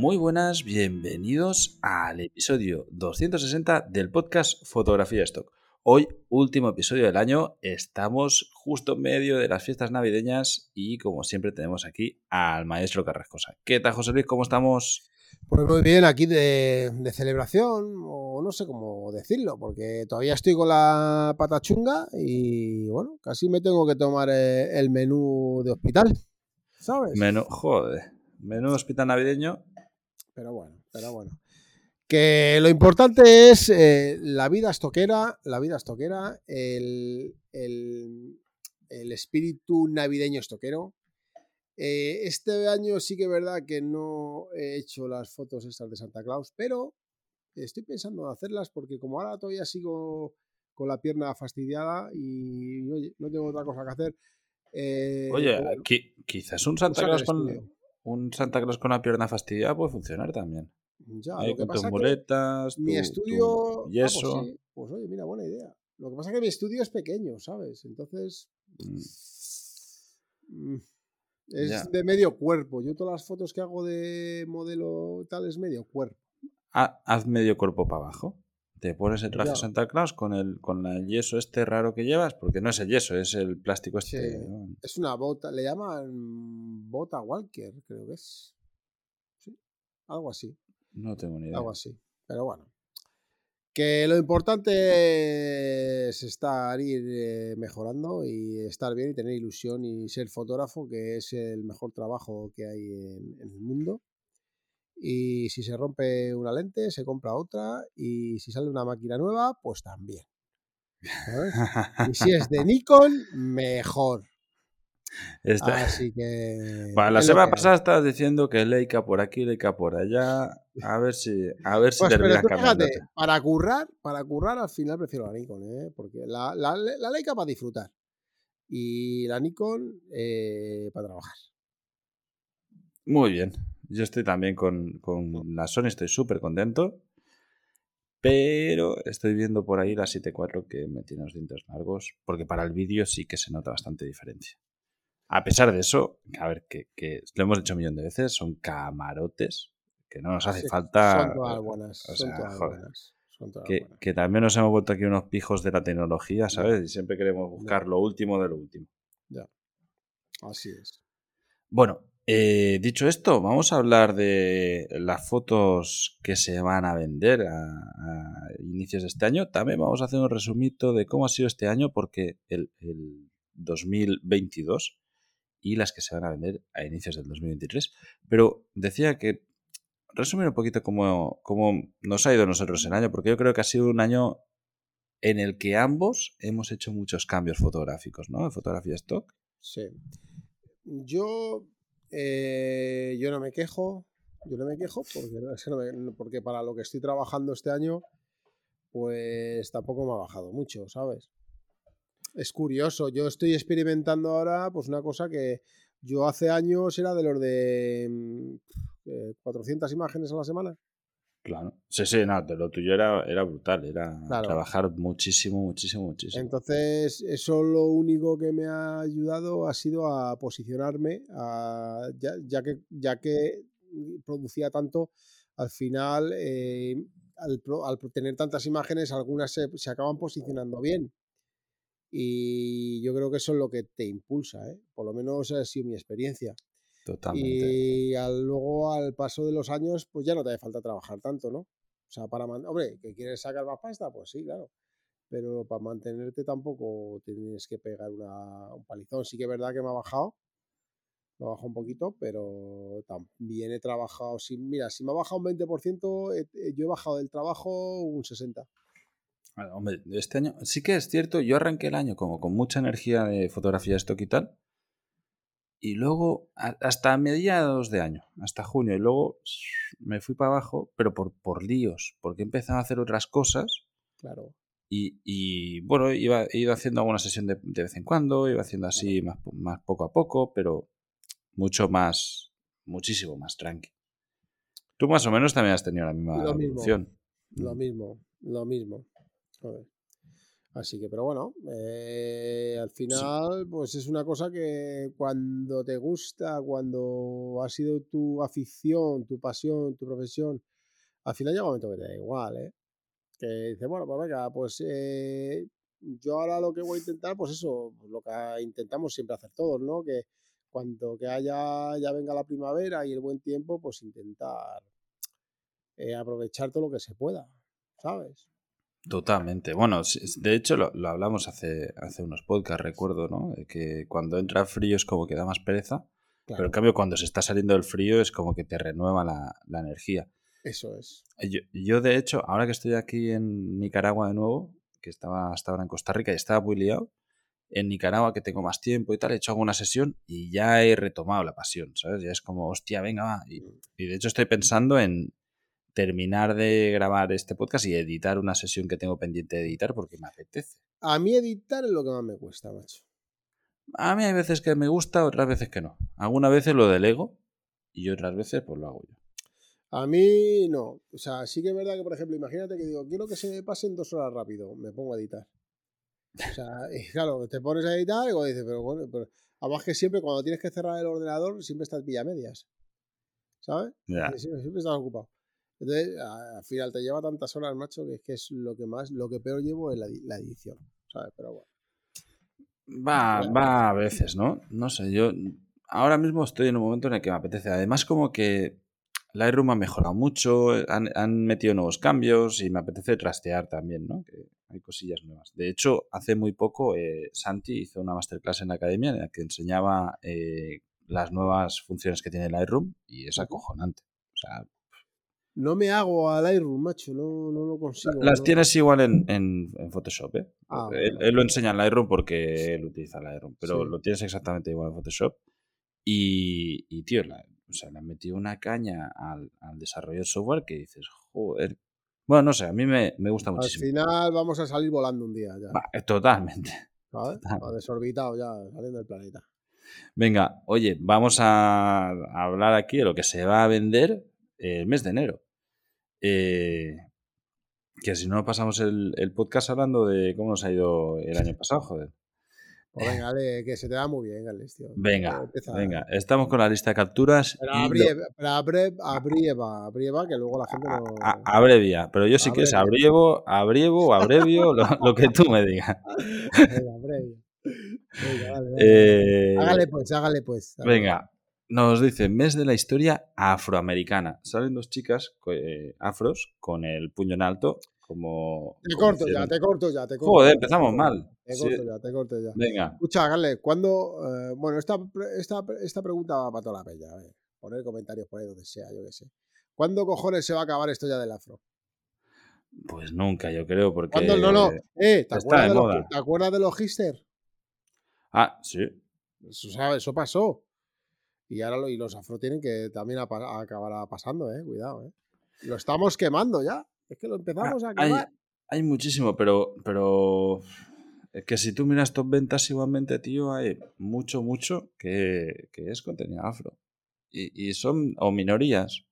Muy buenas, bienvenidos al episodio 260 del podcast Fotografía Stock. Hoy, último episodio del año, estamos justo en medio de las fiestas navideñas y como siempre tenemos aquí al maestro Carrascosa. ¿Qué tal, José Luis? ¿Cómo estamos? Pues muy bien, aquí de, celebración, o no sé cómo decirlo, porque todavía estoy con la pata chunga y bueno, casi me tengo que tomar eh, el menú de hospital, ¿sabes? Menú, joder, menú de hospital navideño pero bueno, pero bueno. Que lo importante es eh, la vida estoquera, la vida estoquera, el, el, espíritu navideño estoquero. Eh, este año sí que es verdad que no he hecho las fotos estas de Santa Claus, pero estoy pensando en hacerlas porque como ahora todavía sigo con la pierna fastidiada y no tengo otra cosa que hacer. Eh, oye, quizás un Santa Claus con un Santa Claus con la pierna fastidiada puede funcionar también. Ya, Ahí con tus muletas, mi estudio. y eso. pues oye, mira, buena idea. Lo que pasa es que mi estudio es pequeño, ¿sabes? Entonces. Mm. Mm, es de medio cuerpo. Yo todas las fotos que hago de modelo tal es medio cuerpo. haz medio cuerpo para abajo. Te pones el traje Santa Claus con el, con el yeso este raro que llevas, porque no es el yeso, es el plástico este. Es una bota, le llaman bota Walker, creo que es. Sí, algo así. No tengo ni idea. Algo así. Pero bueno. Que lo importante es estar ir eh, mejorando y estar bien y tener ilusión y ser fotógrafo, que es el mejor trabajo que hay en el mundo. Y si se rompe una lente, se compra otra. Y si sale una máquina nueva, pues también. Y si es de Nikon, mejor. Así que. Bueno, la semana pasada estabas diciendo que Leica por aquí, Leica por allá. A ver si, a ver si pues, Para currar, para currar, al final prefiero la Nikon, ¿eh? Porque la, la, la Leica para disfrutar. Y la Nikon eh, para trabajar. Muy bien. Yo estoy también con, la Sony, estoy súper contento. Pero estoy viendo por ahí la 7.4 que me tiene los dientes largos. Porque para el vídeo sí que se nota bastante diferencia. A pesar de eso, a ver, que, lo hemos dicho un millón de veces, son camarotes. Que no nos hace falta. Son todas buenas. son todas buenas. que, que, también nos hemos vuelto aquí unos pijos de la tecnología, ¿sabes? Y siempre queremos buscar lo último de lo último. Ya. Así es. Bueno, eh, dicho esto, vamos a hablar de las fotos que se van a vender a, inicios de este año. También vamos a hacer un resumito de cómo ha sido este año, porque el, 2022 y las que se van a vender a inicios del 2023. Pero decía que resumir un poquito cómo, cómo nos ha ido nosotros el año, porque yo creo que ha sido un año en el que ambos hemos hecho muchos cambios fotográficos, ¿no? De fotografía stock. Sí. Yo eh, yo no me quejo, yo no me quejo porque, porque para lo que estoy trabajando este año, pues tampoco me ha bajado mucho, ¿sabes? Es curioso, yo estoy experimentando ahora pues una cosa que yo hace años era de los de 400 mm, imágenes a la semana. Claro. Sí, sí, no, lo tuyo era, era brutal, era trabajar muchísimo, muchísimo, muchísimo. Entonces, eso lo único que me ha ayudado ha sido a posicionarme, ya, que, ya que producía tanto, al final, eh, al, tener tantas imágenes, algunas se, se, acaban posicionando bien. Y yo creo que eso es lo que te impulsa, ¿eh? por lo menos ha sido mi experiencia. Y luego, al paso de los años, pues ya no te hace falta trabajar tanto, ¿no? O sea, para hombre, que quieres sacar más pasta, pues sí, claro. Pero para mantenerte tampoco tienes que pegar un palizón. Sí que es verdad que me ha bajado, me ha bajado un poquito, pero también he trabajado. Si, mira, si me ha bajado un 20%, yo he bajado del trabajo un 60%. hombre, este año sí que es cierto, yo arranqué el año como con mucha energía de fotografía stock y tal, Y luego, hasta mediados de año, hasta junio, y luego me fui para abajo, pero por, por líos, porque empezado a hacer otras cosas. Claro. Y, bueno, iba, he ido haciendo alguna sesión de, vez en cuando, iba haciendo así más, más poco a poco, pero mucho más, muchísimo más tranqui. Tú más o menos también has tenido la misma lo evolución. Lo mismo, lo mismo. Así que, pero bueno, eh, al final, pues es una cosa que cuando te gusta, cuando ha sido tu afición, tu pasión, tu profesión, al final llega un momento que te da igual, ¿eh? Que dices, bueno, pues venga, pues eh, yo ahora lo que voy a intentar, pues eso, pues lo que intentamos siempre hacer todos, ¿no? Que cuando que haya, ya venga la primavera y el buen tiempo, pues intentar eh, aprovechar todo lo que se pueda, ¿sabes? Totalmente. Bueno, de hecho lo, hablamos hace, hace unos podcasts, recuerdo, ¿no? que cuando entra frío es como que da más pereza, pero en cambio cuando se está saliendo el frío es como que te renueva la, energía. Eso es. Yo, yo, de hecho, ahora que estoy aquí en Nicaragua de nuevo, que estaba hasta ahora en Costa Rica y estaba muy liado, en Nicaragua que tengo más tiempo y tal, he hecho alguna sesión y ya he retomado la pasión, ¿sabes? Ya es como, hostia, venga, va. y mm. de hecho estoy pensando en, terminar de grabar este podcast y editar una sesión que tengo pendiente de editar porque me apetece. A mí editar es lo que más me cuesta, macho. A mí hay veces que me gusta, otras veces que no. Algunas veces lo delego y otras veces pues lo hago yo. A mí no. O sea, sí que es verdad que, por ejemplo, imagínate que digo, quiero que se me pasen dos horas rápido, me pongo a editar. O sea, y claro, te pones a editar y dices, pero bueno, pero además que siempre cuando tienes que cerrar el ordenador, siempre estás vía medias. ¿Sabes? Siempre, siempre estás ocupado. Entonces, al final te lleva tantas horas, macho, que es que es lo que más, lo que peor llevo es la, edición, ¿sabes? Pero bueno. Va, va a veces, ¿no? No sé, yo ahora mismo estoy en un momento en el que me apetece. Además, como que Lightroom ha mejorado mucho, han, metido nuevos cambios y me apetece trastear también, ¿no? Que hay cosillas nuevas. De hecho, hace muy poco eh, Santi hizo una masterclass en la academia en la que enseñaba eh, las nuevas funciones que tiene Lightroom y es acojonante. O sea, no me hago al Lightroom, macho, no, no lo consigo. Las tienes igual en, en, Photoshop, ¿eh? Ah, él, lo enseña en Lightroom porque él utiliza Lightroom, pero lo tienes exactamente igual en Photoshop. Y, y tío, o sea, le han metido una caña al, al desarrollo del software que dices, joder. Bueno, no sé, a mí me, me gusta muchísimo. Al final vamos a salir volando un día ya. Eh, totalmente. ¿Sabes? Desorbitado ya, saliendo del planeta. Venga, oye, vamos a hablar aquí de lo que se va a vender el mes de enero. Eh, que si no pasamos el, podcast hablando de cómo nos ha ido el año pasado, joder. Pues venga, dale, que se te da muy bien, Gales, tío. Venga, venga, estamos con la lista de capturas. Pero, abrieva, abrieva, que luego la gente no. abrevia, pero yo si quieres abrievo, abrievo, abrevio, lo, lo, que tú me digas. Venga, abrevia. Venga, eh, hágale pues, hágale pues. Venga, nos dice, mes de la historia afroamericana. Salen dos chicas eh, afros con el puño en alto, como... Te corto ya, te corto ya, te corto. Joder, empezamos mal. Te corto ya, te corto ya. Venga. Escucha, Garle, ¿cuándo...? Eh, bueno, esta, esta, esta, pregunta va para toda la peña. A ver, poner comentarios por ahí donde sea, yo qué sé. ¿Cuándo cojones se va a acabar esto ya del afro? Pues nunca, yo creo, porque... ¿Cuándo? No, no. Eh, ¿te, acuerdas de, los, ¿te acuerdas de los Hister? Ah, sí. Eso, ¿sabes? Eso pasó. Y ahora y los afro tienen que también acabar pasando, eh. Cuidado, eh. Lo estamos quemando ya. Es que lo empezamos a quemar. Hay, muchísimo, pero, pero es que si tú miras top ventas igualmente, tío, hay mucho, mucho que, es contenido afro. Y, son, o minorías.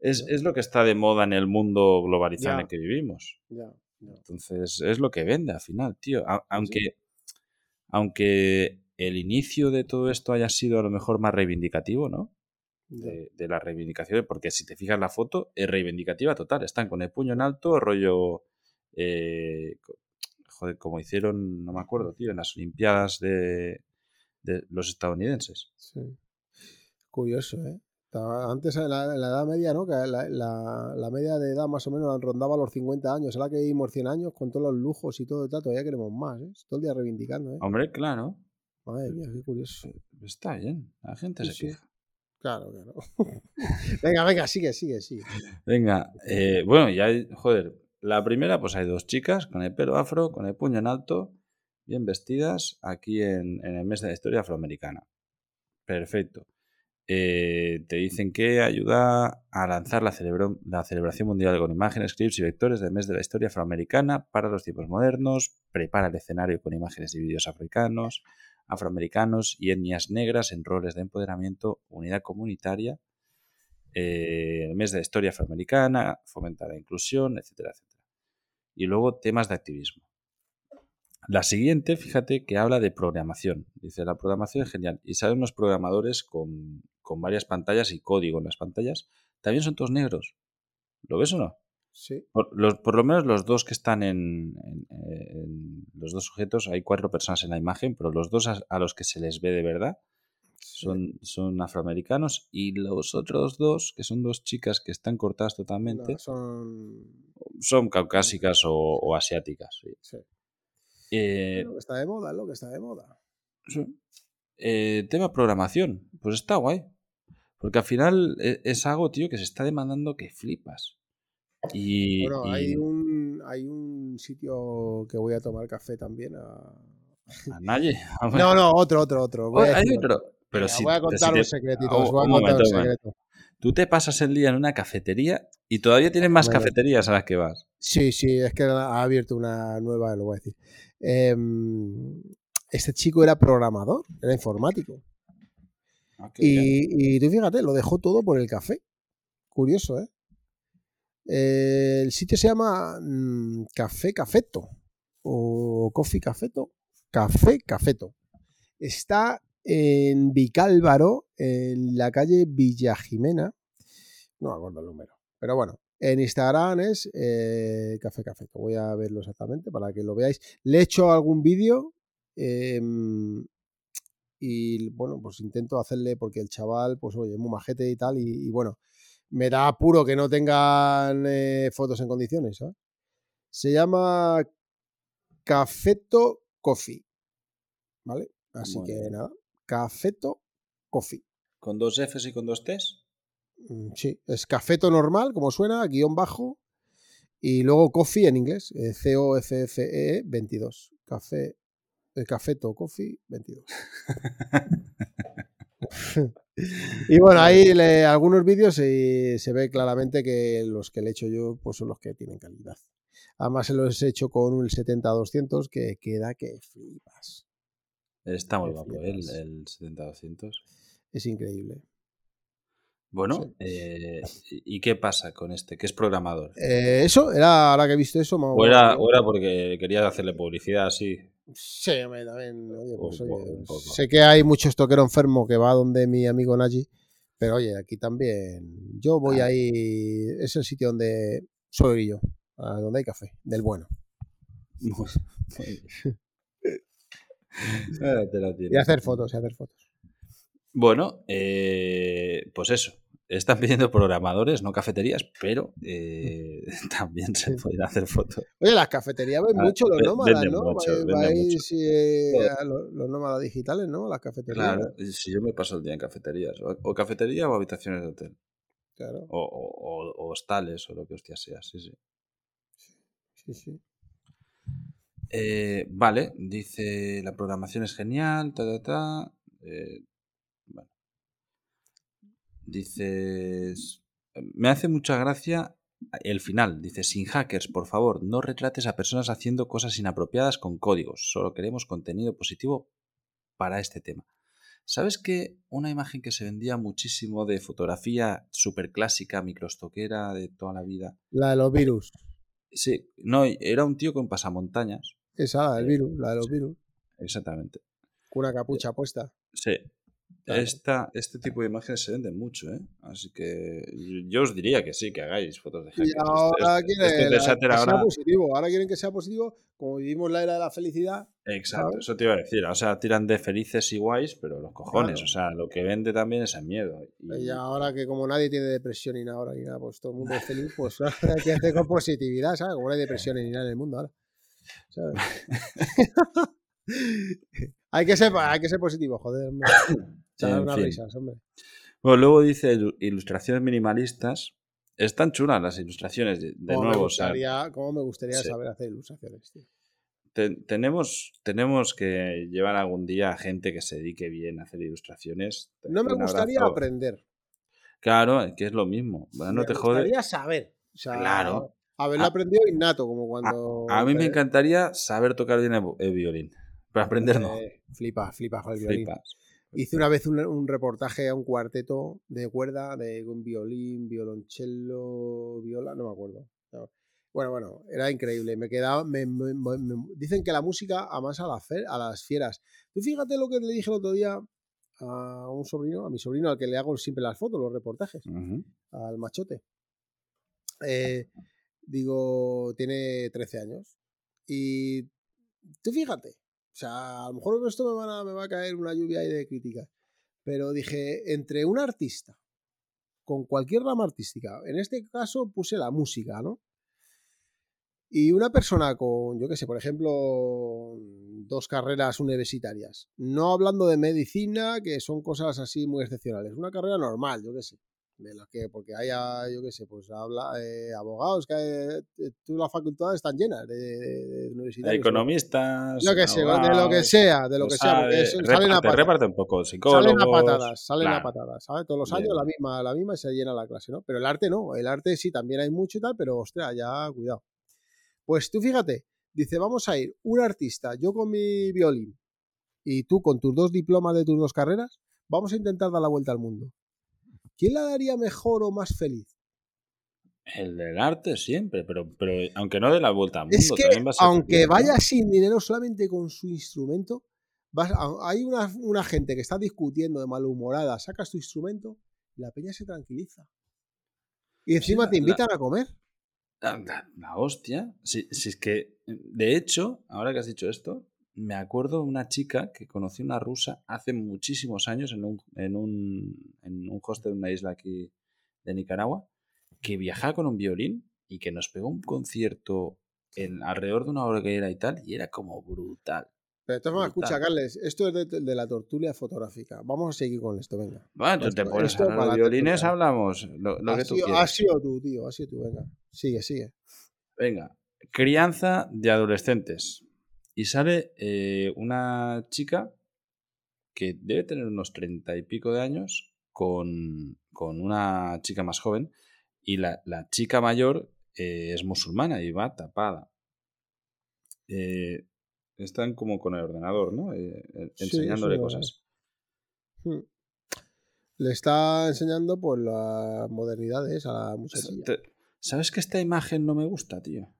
Es, lo que está de moda en el mundo globalizado en el que vivimos. Entonces, es lo que vende al final, tío. aunque, aunque el inicio de todo esto haya sido a lo mejor más reivindicativo, ¿no? De, la reivindicación, porque si te fijas la foto, es reivindicativa total. Están con el puño en alto, rollo. Eh, joder, como hicieron, no me acuerdo, tío, en las Olimpiadas de, los estadounidenses. Sí. Curioso, ¿eh? Antes, en la, edad media, ¿no? Que la, media de edad más o menos rondaba los 50 años. Ahora que vivimos 100 años con todos los lujos y todo, todavía queremos más, ¿eh? Todo el día reivindicando, ¿eh? Hombre, claro. Madre mía, qué curioso. Está bien, la gente se queja. Claro, claro. venga, venga, sigue, sigue, sigue. Venga, eh, bueno, ya, joder, la primera, pues hay dos chicas con el pelo afro, con el puño en alto, bien vestidas, aquí en, el mes de la historia afroamericana. Perfecto. Eh, te dicen que ayuda a lanzar la, la, celebración mundial con imágenes, clips y vectores del mes de la historia afroamericana para los tiempos modernos, prepara el escenario con imágenes y vídeos africanos, afroamericanos y etnias negras en roles de empoderamiento, unidad comunitaria, eh, el mes de la historia afroamericana, fomenta la inclusión, etcétera, etcétera. Y luego temas de activismo. La siguiente, fíjate que habla de programación. Dice, la programación es genial. Y salen unos programadores con, varias pantallas y código en las pantallas. También son todos negros. ¿Lo ves o no? Sí. Por, lo menos los dos que están en, los dos sujetos, hay cuatro personas en la imagen, pero los dos a, los que se les ve de verdad son, son, afroamericanos y los otros dos, que son dos chicas que están cortadas totalmente, son... son caucásicas o, asiáticas. Sí. Eh, lo que está de moda, lo que está de moda. Eh, tema programación, pues está guay. Porque al final e, es, algo, tío, que se está demandando que flipas. Y, bueno, Hay, un, hay un sitio que voy a tomar café también a... ¿A nadie? no, no, otro, otro, otro. hay otro. Pero si, voy a contar un secretito. voy a contar un secreto. Tú te pasas el día en una cafetería y todavía tienes más cafeterías a las que vas. Sí, sí, es que ha abierto una nueva, lo voy a decir. Em, este chico era programador, era informático. Ah, y, tú fíjate, lo dejó todo por el café. Curioso, ¿eh? El sitio se llama mm, Café Cafeto o Coffee Cafeto. Café Cafeto. Está en Vicálvaro, en la calle Villa Jimena. No me acuerdo el número. Pero bueno, en Instagram es eh, Café Café. Voy a verlo exactamente para que lo veáis. Le he hecho algún vídeo em, y bueno, pues intento hacerle porque el chaval, pues oye, es muy majete y tal. Y, bueno, me da apuro que no tengan eh, fotos en condiciones. Se llama Cafeto Coffee. ¿Vale? Así que nada, Cafeto Coffee. ¿Con dos Fs y con dos Ts? Mm, sí, es cafeto normal, como suena, guion bajo. Y luego coffee en inglés, C-O-F-F-E 22. Café, cafeto coffee 22. y bueno, ahí algunos vídeos y se ve claramente que los que le he hecho yo pues son los que tienen calidad. Además se los he hecho con un 70-200 que queda que flipas. Está muy guapo ¿eh? el, el 70-200. Es increíble. Bueno, eh, ¿y qué pasa con este? ¿Qué es programador? Eh, eso, era ahora que he visto eso. O era, porque quería hacerle publicidad así. Sí, también. Pues, sé que hay mucho estoquero enfermo que va donde mi amigo Naji, pero oye, aquí también. Yo voy ah. ahí. Es el sitio donde soy yo, donde hay café, del bueno. y hacer fotos, y hacer fotos. Bueno, eh, pues eso están pidiendo programadores, no cafeterías, pero eh, también se pueden hacer fotos. Oye, las cafeterías ven ah, mucho los nómadas, ¿no? Mucho, eh, los, nómadas digitales, ¿no? Las cafeterías. Claro, si yo me paso el día en cafeterías, o, cafetería o habitaciones de hotel. Claro. O, o, hostales o lo que hostia sea, sí, sí. Sí, sí. Eh, vale, dice la programación es genial, ta, ta, ta. Dices, me hace mucha gracia el final. Dice, sin hackers, por favor, no retrates a personas haciendo cosas inapropiadas con códigos. Solo queremos contenido positivo para este tema. ¿Sabes que una imagen que se vendía muchísimo de fotografía súper clásica, microstoquera de toda la vida? La de los virus. Sí, no, era un tío con pasamontañas. Esa, la del virus, la de los virus. Exactamente. Con una capucha puesta. Sí, esta, este tipo de imágenes se venden mucho, ¿eh? Así que yo os diría que sí, que hagáis fotos de hackers. ahora quieren que sea positivo. Ahora quieren que sea positivo, como vivimos la era de la felicidad. Exacto, eso te iba a decir. O sea, tiran de felices y guays, pero los cojones. O sea, lo que vende también es el miedo. Y... ahora que como nadie tiene depresión ni nada, ahora, ni nada, pues todo el mundo es feliz, pues hay que hacer con positividad, ¿sabes? Como no hay depresión ni nada en el mundo ahora. ¿sabes? hay, que ser, hay que ser positivo, joder. Bueno, luego dice ilustraciones minimalistas. Están chulas las ilustraciones, de, nuevo. ¿Cómo me gustaría saber hacer ilustraciones, tío? tenemos, tenemos que llevar algún día a gente que se dedique bien a hacer ilustraciones. No me gustaría aprender. Claro, que es lo mismo. Bueno, no te jode. Me gustaría saber. claro. Haberlo aprendido innato, como cuando. A, mí me encantaría saber tocar bien el, violín. Pero aprender no. flipa, flipa con el violín. Hice una vez un, reportaje a un cuarteto de cuerda, de un violín, violoncello, viola, no me acuerdo. Bueno, bueno, era increíble. Me quedaba. Me, dicen que la música amas a, a las fieras. Tú fíjate lo que le dije el otro día a un sobrino, a mi sobrino, al que le hago siempre las fotos, los reportajes, al machote. Eh, digo, tiene 13 años. Y tú fíjate, o sea, a lo mejor esto me, va a caer una lluvia ahí de críticas. Pero dije, entre un artista con cualquier rama artística, en este caso puse la música, ¿no? Y una persona con, yo qué sé, por ejemplo, dos carreras universitarias, no hablando de medicina, que son cosas así muy excepcionales, una carrera normal, yo qué sé, de las que, porque haya, yo qué sé, pues habla, eh, abogados, que eh, las facultades están llenas de, de, universitarios. Economistas. Yo qué sé, de lo que sea, de lo que sea. Porque salen a patadas. un poco, psicólogos. Salen a patadas, salen a patadas, ¿sabes? Todos los años la misma, la misma y se llena la clase, ¿no? Pero el arte no, el arte sí, también hay mucho y tal, pero ostras, ya cuidado. Pues tú fíjate, dice, vamos a ir un artista, yo con mi violín y tú con tus dos diplomas de tus dos carreras, vamos a intentar dar la vuelta al mundo. ¿Quién la daría mejor o más feliz? El del arte siempre, pero, pero aunque no dé la vuelta al mundo, es que, aunque vaya sin dinero solamente con su instrumento, hay una, una, gente que está discutiendo de malhumorada, sacas tu instrumento y la peña se tranquiliza. Y encima te invitan a comer. La, hostia. Si, es que, de hecho, ahora que has dicho esto, me acuerdo de una chica que conocí una rusa hace muchísimos años en un, en un, en un hostel de una isla aquí de Nicaragua, que viajaba con un violín y que nos pegó un concierto en, alrededor de una hora que era y tal, y era como brutal. Pero entonces, escucha, Carles, esto es de, la tortulia fotográfica. Vamos a seguir con esto, venga. Bueno, te pones a los violines, hablamos. Lo, que tú Ha sido tú, tío, ha sido tú, venga. Sigue, sigue. Venga, crianza de adolescentes. Y sale eh, una chica que debe tener unos treinta y pico de años con, una chica más joven y la, chica mayor eh, es musulmana y va tapada. Eh, están como con el ordenador, ¿no? enseñándole cosas. Hmm. Le está enseñando pues, las modernidades a la muchachilla. ¿Sabes que esta imagen no me gusta, tío?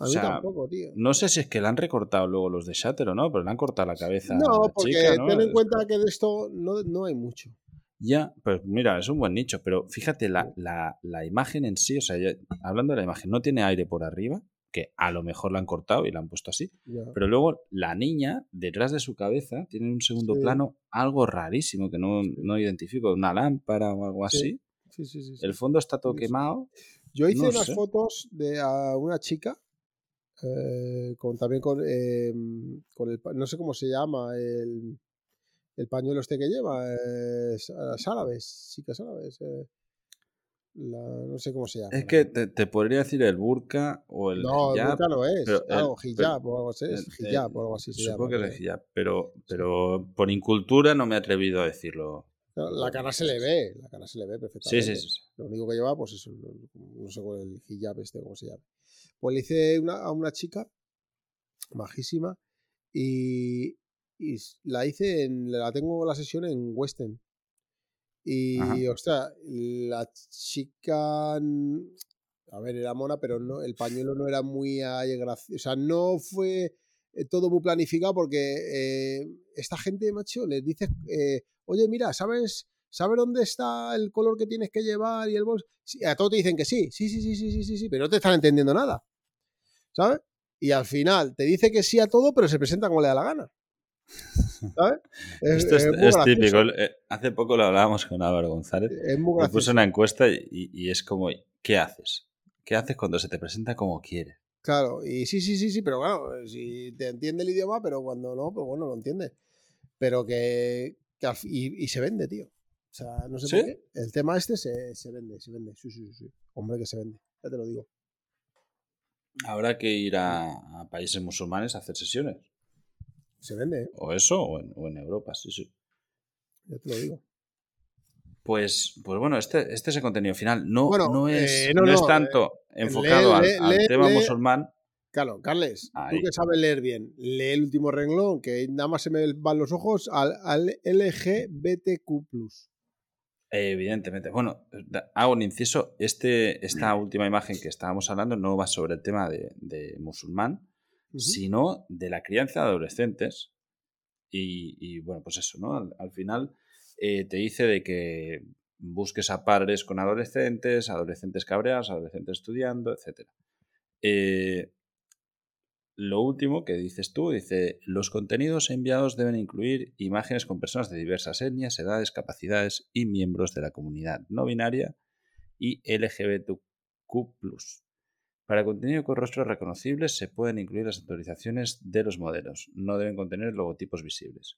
A mí tampoco, tío. No sé si es que la han recortado luego los de Shatter o no, pero le han cortado la cabeza. No, porque ten en cuenta que de esto no, hay mucho. Ya, pues mira, es un buen nicho, pero fíjate, la, imagen en sí, o sea, hablando de la imagen, no tiene aire por arriba, que a lo mejor la han cortado y la han puesto así, pero luego la niña, detrás de su cabeza, tiene un segundo plano algo rarísimo que no, no, identifico, una lámpara o algo así. Sí, sí, sí, El fondo está todo quemado. Yo hice unas fotos de a una chica eh, con también con, em, con el no sé cómo se llama el, el pañuelo este que lleva las árabes chicas árabes eh, no sé cómo se llama es que te, podría decir el burka o el no el burka no es algo hijab o algo así es hijab o algo así se supongo que es hijab pero pero por incultura no me he atrevido a decirlo la cara se le ve, la cara se le ve perfectamente. Sí, sí, sí. Lo único que lleva, pues eso, no sé cuál el hijab este, cómo se llama. Pues le hice una, a una chica, majísima, y, la hice, en, la tengo la sesión en Western. Y, Ajá. ostras, la chica, a ver, era mona, pero no, el pañuelo no era muy gracioso. O sea, no fue eh, todo muy planificado porque eh, esta gente, macho, les dice, eh, oye, mira, ¿sabes? ¿Sabes dónde está el color que tienes que llevar y el bolso? A todos te dicen que sí, sí, sí, sí, sí, sí, sí, pero no te están entendiendo nada. ¿Sabes? Y al final te dice que sí a todo, pero se presenta como le da la gana. ¿Sabes? Esto es, típico. Eh, hace poco lo hablábamos con Álvaro González. Es muy gracioso. puso una encuesta y, es como, ¿qué haces? ¿Qué haces cuando se te presenta como quiere? Claro, y sí, sí, sí, sí, pero claro, si te entiende el idioma, pero cuando no, pues bueno, lo entiende. Pero que, y, se vende, tío. O sea, no sé por qué. El tema este se, se, vende, se vende. Sí, sí, sí. Hombre, que se vende. Ya te lo digo. Habrá que ir a, a países musulmanes a hacer sesiones. Se vende, ¿eh? O eso, o en, o en Europa, sí, sí. ya te lo digo. Pues, pues bueno, este, este es el contenido final. No, Bueno, no, es, eh, no no, es tanto enfocado al, lee, al lee, tema lee. musulmán. Claro, Carles, Ahí. tú que sabes leer bien, lee el último renglón, que nada más se me van los ojos al, al LGBTQ. Evidentemente. Bueno, hago un inciso. Este, esta última imagen que estábamos hablando no va sobre el tema de, de musulmán, sino de la crianza de adolescentes. Y, y, bueno, pues eso, ¿no? Al, al final eh, te dice de que busques a padres con adolescentes, adolescentes cabreados, adolescentes estudiando, etc. Eh, lo último que dices tú, dice, los contenidos enviados deben incluir imágenes con personas de diversas etnias, edades, capacidades y miembros de la comunidad no binaria y LGBTQ+. Para contenido con rostros reconocibles se pueden incluir las autorizaciones de los modelos. No deben contener logotipos visibles.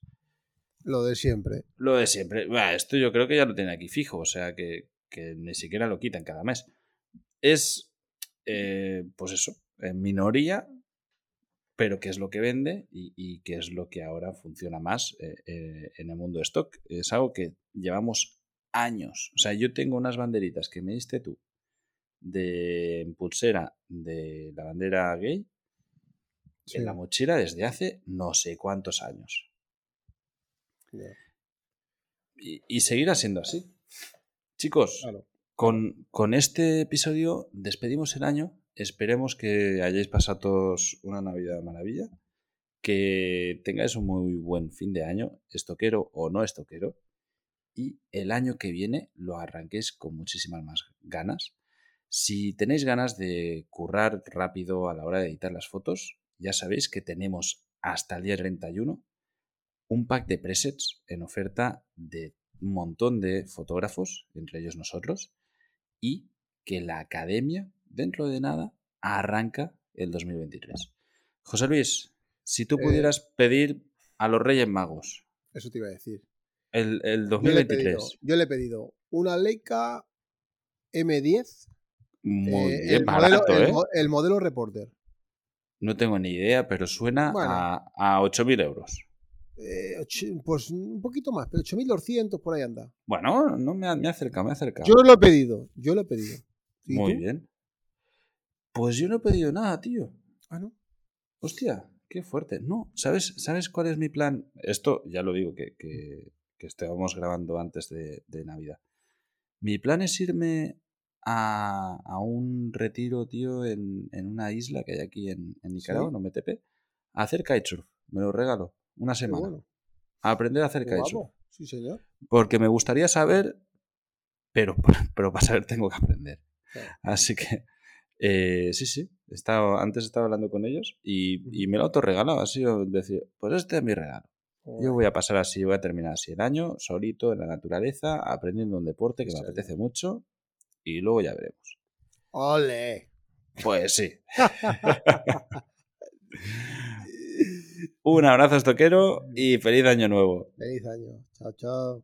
Lo de siempre. Lo de siempre. Esto yo creo que ya lo tiene aquí fijo, o sea que, que ni siquiera lo quitan cada mes. Es, eh, pues eso, en minoría, pero que es lo que vende y, y que es lo que ahora funciona más eh, eh, en el mundo de stock. Es algo que llevamos años. O sea, yo tengo unas banderitas que me diste tú de pulsera de la bandera gay Sí. en la mochila desde hace no sé cuántos años. Y, y seguirá siendo así. Chicos, Claro. con, con este episodio despedimos el año. Esperemos que hayáis pasado todos una Navidad maravilla. Que tengáis un muy buen fin de año, estoquero o no estoquero. Y el año que viene lo arranquéis con muchísimas más ganas. Si tenéis ganas de currar rápido a la hora de editar las fotos, ya sabéis que tenemos hasta el día 31 un pack de presets en oferta de un montón de fotógrafos, entre ellos nosotros, y que la academia, dentro de nada, arranca el 2023. José Luis, si tú Eh, pudieras pedir a los Reyes Magos Eso te iba a decir. el, el Yo le, he pedido, 2023, yo le he pedido una Leica M10. muy eh, bien, el, barato, modelo, el ¿eh? el modelo Reporter. No tengo ni idea, pero suena Bueno. a, a 8.000 euros. Eh, pues un poquito más, pero 8200 por ahí anda. Bueno, no me, me acerca, me acerca. Yo lo he pedido, yo lo he pedido. ¿Y Muy tú? bien. Pues yo no he pedido nada, tío. Ah, ¿no? Hostia, qué fuerte. No, ¿sabes, ¿sabes cuál es mi plan? Esto ya lo digo, que, que, que estábamos grabando antes de, de Navidad. Mi plan es irme a, a un retiro, tío, en, en una isla que hay aquí en, en Nicaragua, Sí. no Metepe, a hacer kitesurf. Me lo regalo. Una semana. bueno. A aprender a hacer kitesurf. Sí, señor. Porque me gustaría saber, pero, pero para saber tengo que aprender. Claro. Así que, eh, sí, sí. He estado, antes estaba hablando con ellos y, y me lo he autorregalado. Ha sido decir, pues este es mi regalo. Yo voy a pasar así, voy a terminar así el año, solito, en la naturaleza, aprendiendo un deporte que me apetece mucho y luego ya veremos. ¡Ole! Pues sí. un abrazo, estoquero, y feliz año nuevo. Feliz año. Chao, chao.